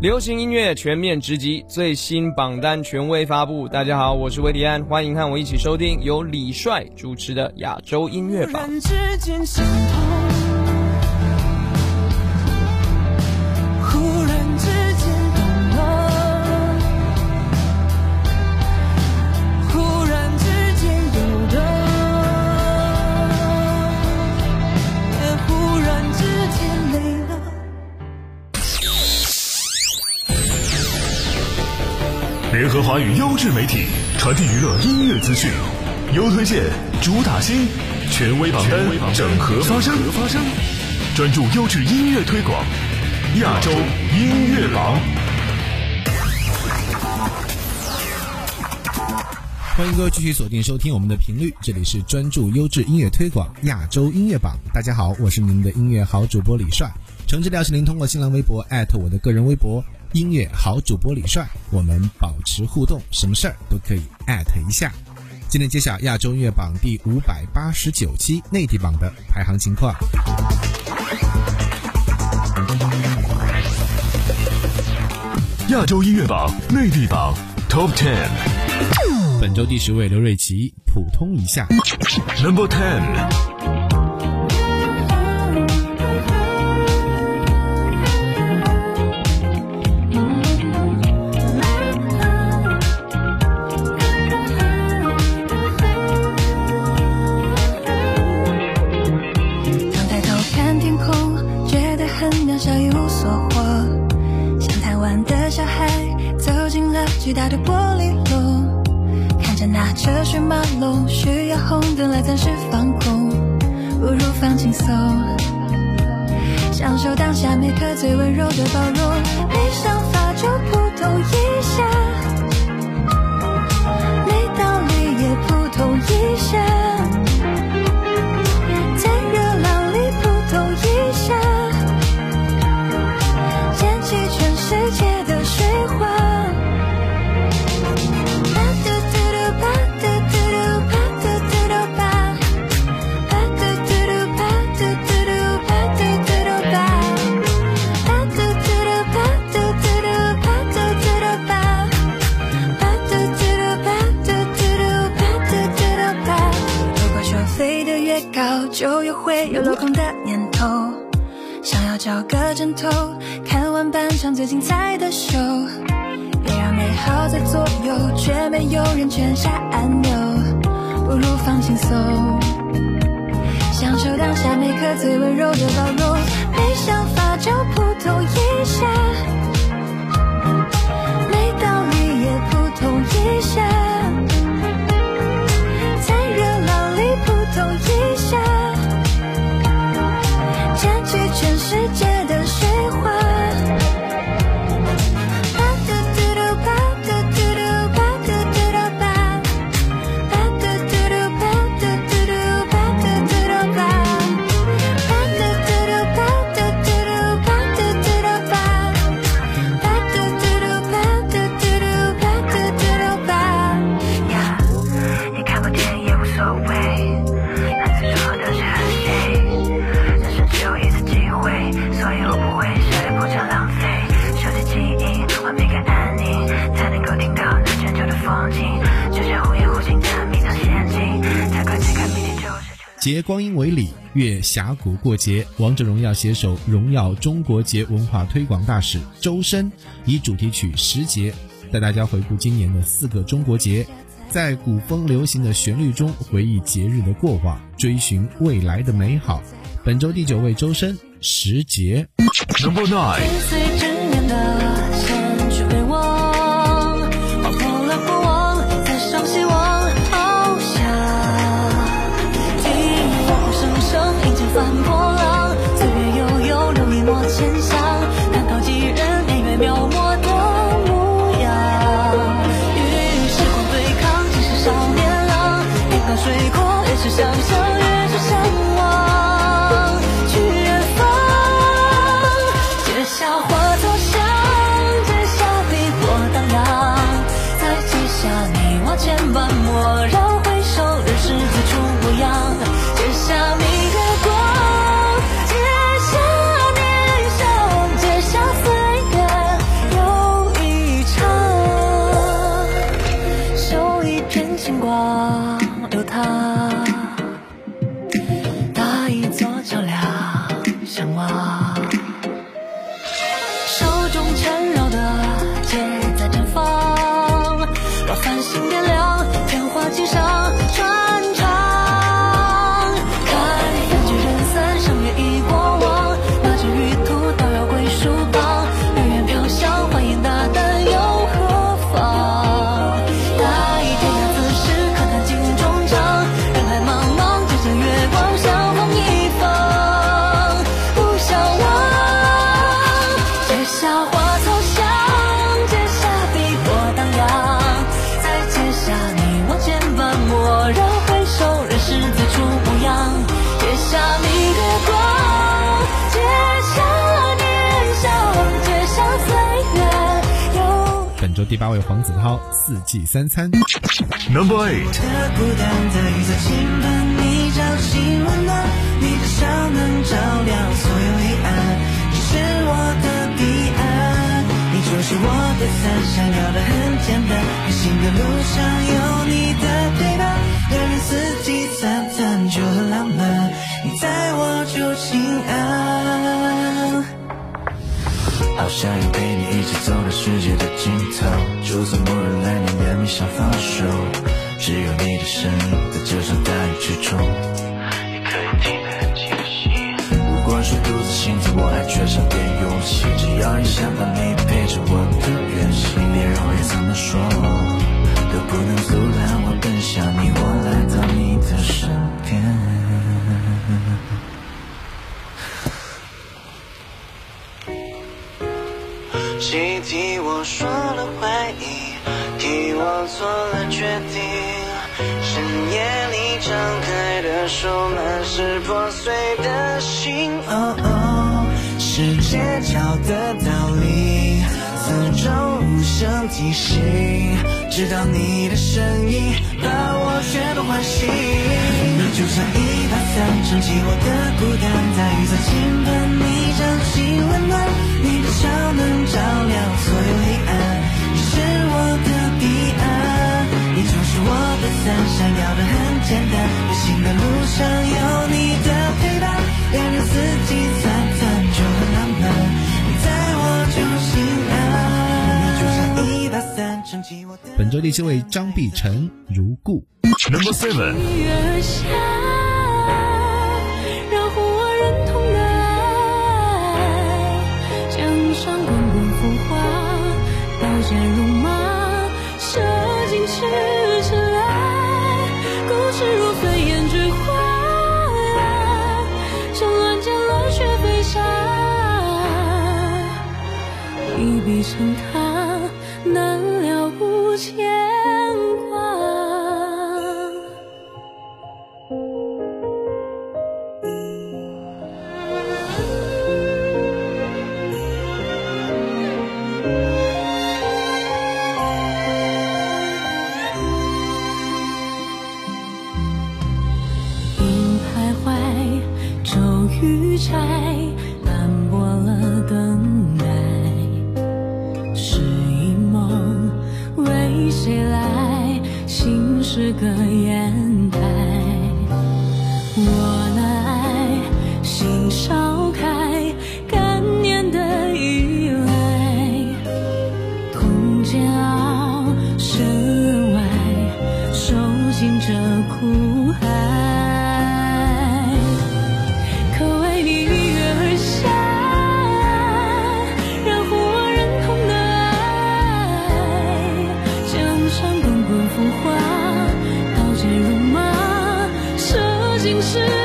流行音乐全面直击，最新榜单权威发布。大家好，我是维迪安，欢迎和我一起收听由李帅主持的亚洲音乐榜。华语优质媒体，传递娱乐音乐资讯，优推荐，主打新，权威榜单，整合发声，专注优质音乐推广，亚洲音乐榜。欢迎各位继续锁定收听我们的频率，这里是专注优质音乐推广亚洲音乐榜。大家好，我是您的音乐好主播李帅。诚挚邀请您通过新浪微博艾特我的个人微博。音乐好主播李帅，我们保持互动，什么事儿都可以艾特一下。今天揭晓亚洲音乐榜第五百八十九期内地榜的排行情况。亚洲音乐榜内地榜 Top Ten，本周第十位刘瑞琦，普通一下。Number Ten。全下结光阴为礼，越峡谷过节。王者荣耀携手荣耀中国节文化推广大使周深，以主题曲《时节》带大家回顾今年的四个中国节，在古风流行的旋律中回忆节日的过往，追寻未来的美好。本周第九位，周深《时节》。Number nine。第八位黄子韬《四季三餐》。Number eight，的孤单的雨在倾盆，你找寻温暖，你的笑能照亮所有黑暗，你是我的彼岸，你就是我的伞，想要的很简单，旅行的路上有你的陪伴，两人四季三餐就很浪漫，你在我就心安。好想要陪起走到世界的尽头，就算末日来临也没想放手。只有你的声音在这场大雨之中，也可以听得很清晰。如果说独自行走我还缺少点勇气，只要你想到你陪着我的远行，别人会怎么说，都不能阻拦我奔向你，我来到你的身边。谁替我说了怀疑，替我做了决定？深夜里张开的手，满是破碎的心。哦哦，是街角的道理，四周无声提醒，直到你的声音把我全都唤醒。就像一把伞，撑起我的孤单，在雨伞倾盆，你掌心温暖，你的笑能照亮所有黑暗。你是我的彼岸，你就是我的伞，闪耀的很简单，旅行的路上有你的陪伴，两人四季本周第七位张碧晨《如故》。Number seven，月下，让忽我认同的爱，江上滚滚浮华，刀剑戎马，射进赤尘埃，故事如飞燕之花，战乱间乱雪飞沙，一笔成他，牵挂。云徘徊，骤雨柴，是个是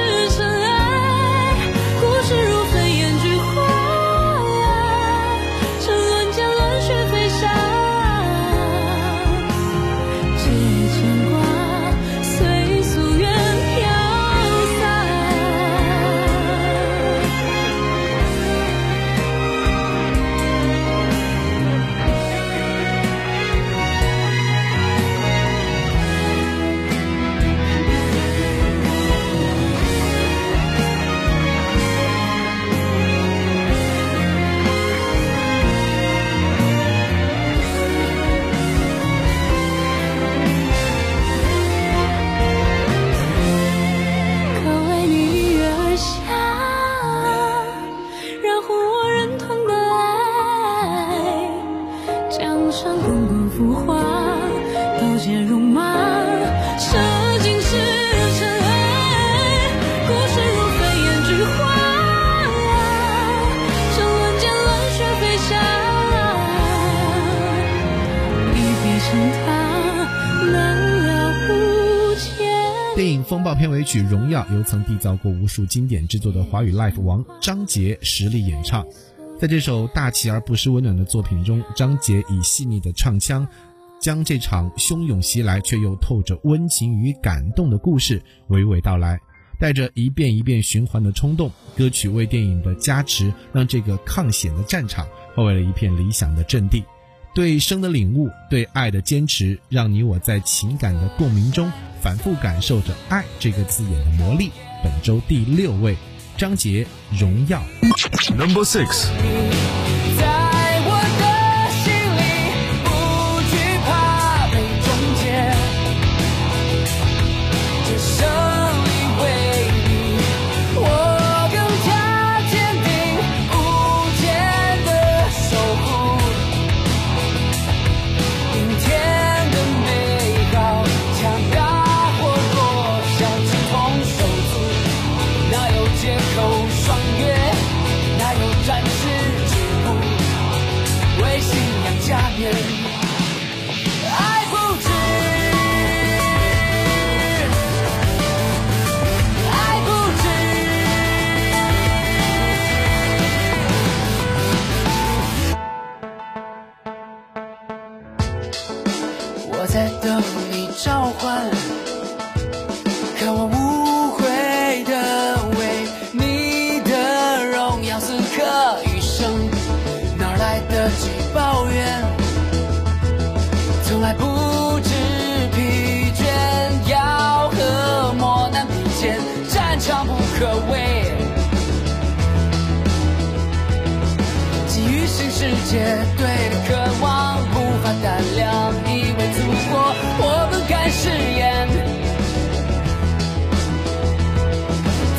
曲《荣耀》由曾缔造过无数经典之作的华语 life 王张杰实力演唱。在这首大气而不失温暖的作品中，张杰以细腻的唱腔，将这场汹涌袭来却又透着温情与感动的故事娓娓道来。带着一遍一遍循环的冲动，歌曲为电影的加持，让这个抗险的战场化为了一片理想的阵地。对生的领悟，对爱的坚持，让你我在情感的共鸣中反复感受着“爱”这个字眼的魔力。本周第六位，张杰，《荣耀》。Number six. 爽约？哪有暂时止步？为信仰加冕，世界对的渴望，无法胆量，以为祖国我们敢誓言。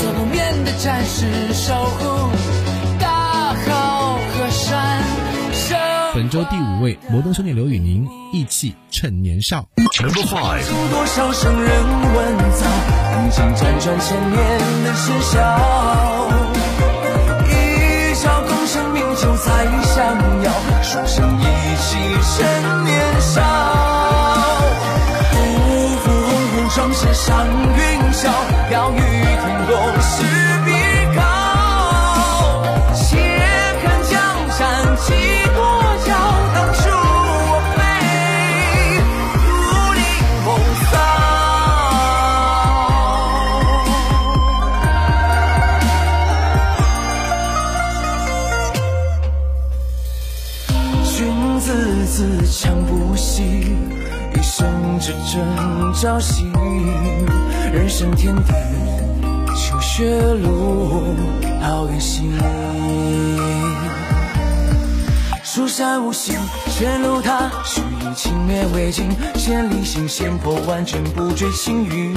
做不眠的战士，守护大好河山。本周第五位，摩登兄弟刘宇宁，《义气趁年少》。Number five. 多少生人问早，历经辗转千年的时效。就在想要，双生一起趁年少。不负红红霜，写上云霄，飘于天空朝夕。人生天地，求学路，好远行。蜀山无形，玄路踏，须以轻蔑为镜，先立心，先破万卷，不追青云。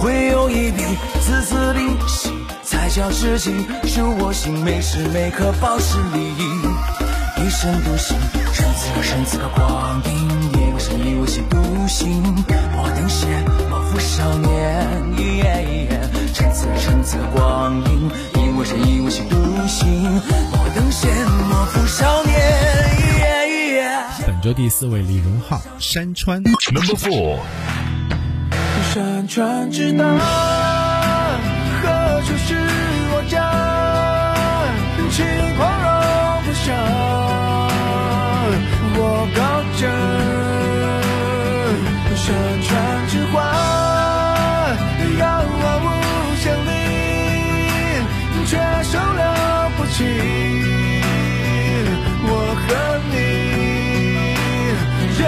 会有一笔，字字灵犀，才叫知己。恕我心，每时每刻保持礼仪。一生独行，趁此刻，趁此刻光阴，夜过深夜，我心独行。我等闲，莫负少年。趁此刻，趁此刻光阴，因我身，因我心独行。我等闲，莫负少年。本周第四位，李荣浩，《山川》。Number four. 山川之大，何处是我家？轻狂容不下，我高枕山川之花，遥望无限里，却受了不起。我和你，人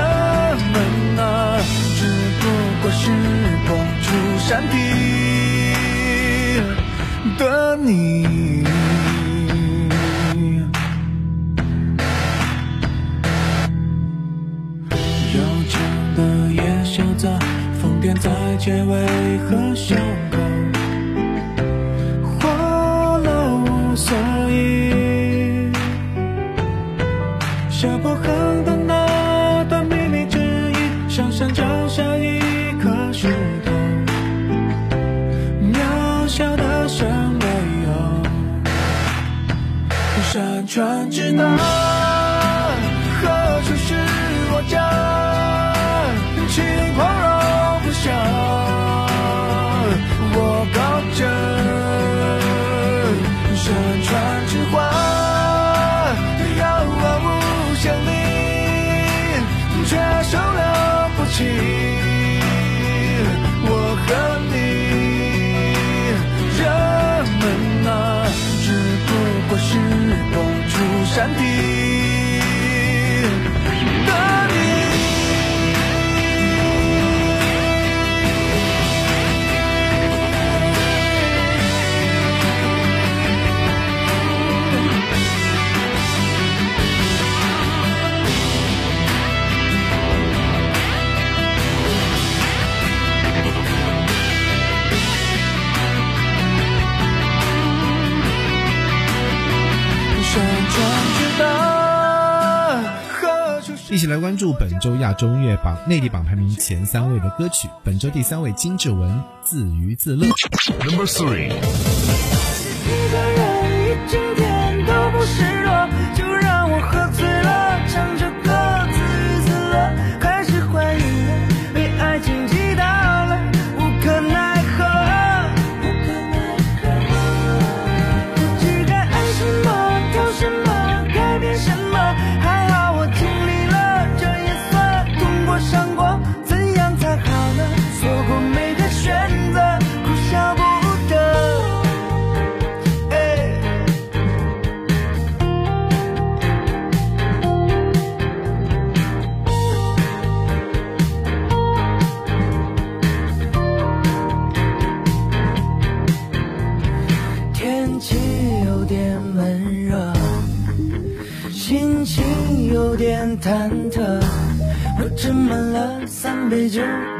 们啊，只不过是蹦出山体的你。却为何笑一起来关注本周亚洲音乐榜内地榜排名前三位的歌曲本周第三位金志文自娱自乐。Number three 一个人一整天都不 you.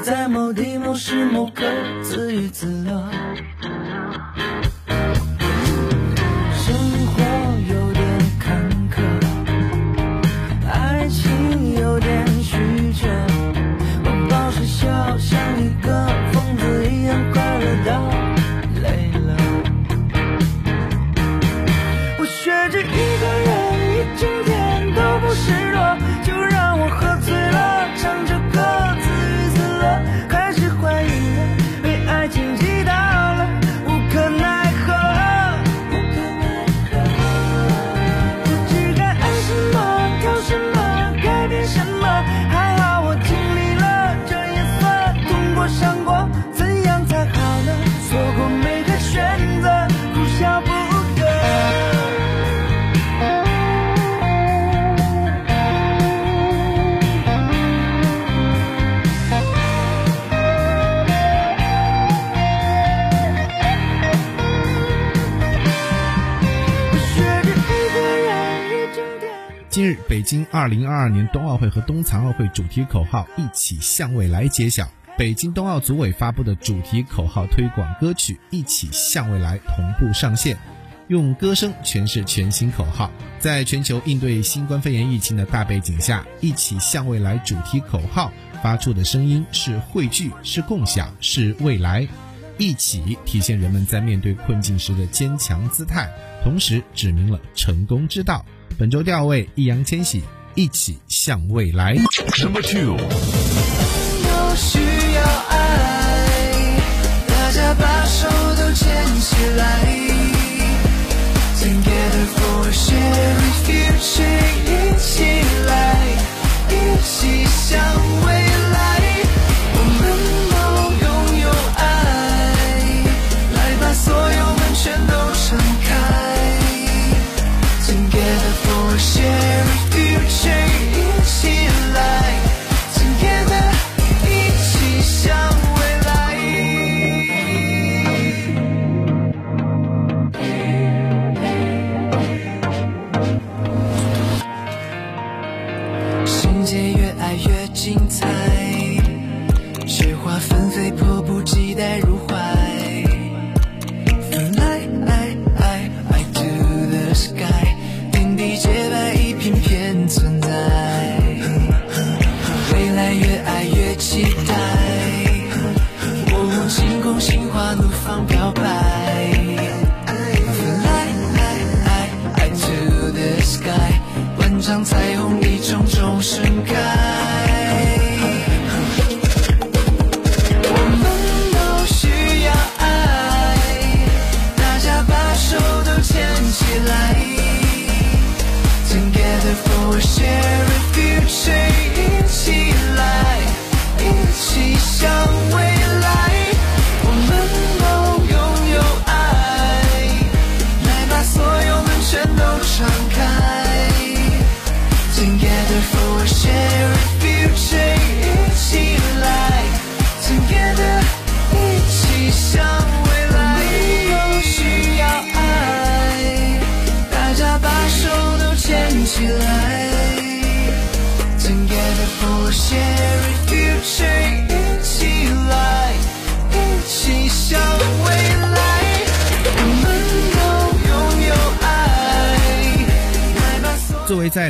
今日，北京2022年冬奥会和冬残奥会主题口号一起向未来揭晓。北京冬奥组委发布的主题口号推广歌曲一起向未来同步上线，用歌声诠释全新口号。在全球应对新冠肺炎疫情的大背景下，一起向未来主题口号发出的声音是汇聚，是共享，是未来。一起体现人们在面对困境时的坚强姿态，同时指明了成功之道。本周第二位，易烊千玺，《一起向未来》。Number two。需要爱，大家把手都牵起来。Together for shared future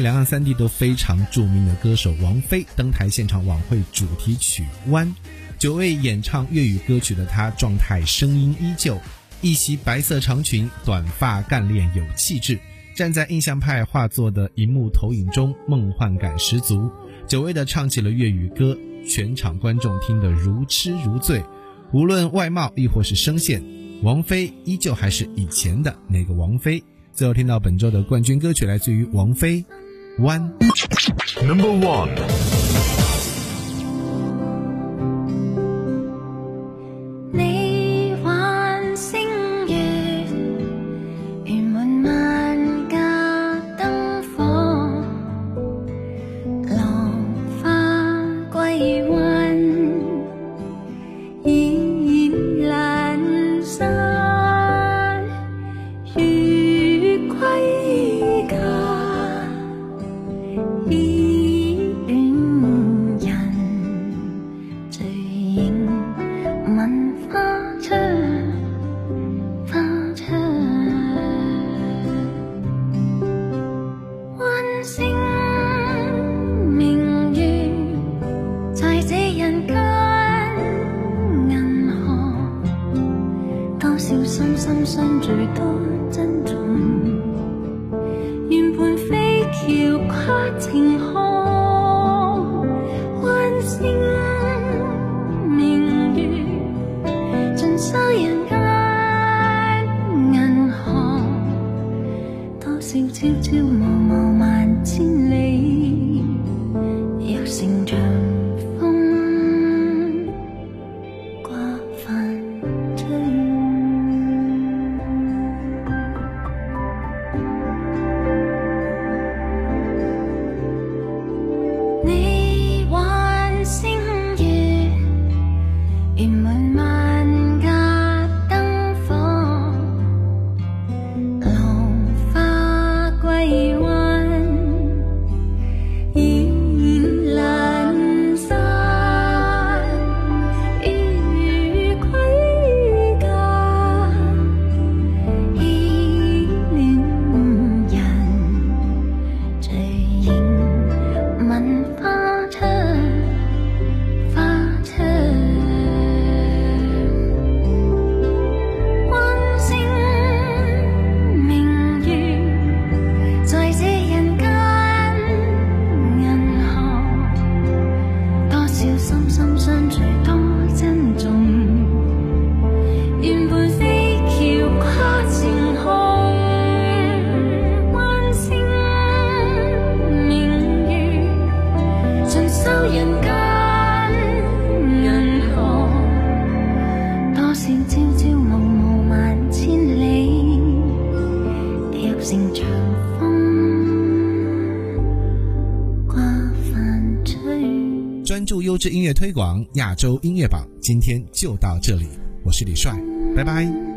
两岸三地都非常著名的歌手王菲登台现场晚会主题曲《弯》，久未演唱粤语歌曲的她，状态声音依旧，一袭白色长裙，短发干练有气质，站在印象派画作的荧幕投影中，梦幻感十足，久违的唱起了粤语歌，全场观众听得如痴如醉。无论外貌亦或是声线，王菲依旧还是以前的那个王菲。最后听到本周的冠军歌曲来自于王菲，《One》。Number one，音乐推广，亚洲音乐榜，今天就到这里，我是李帅，拜拜。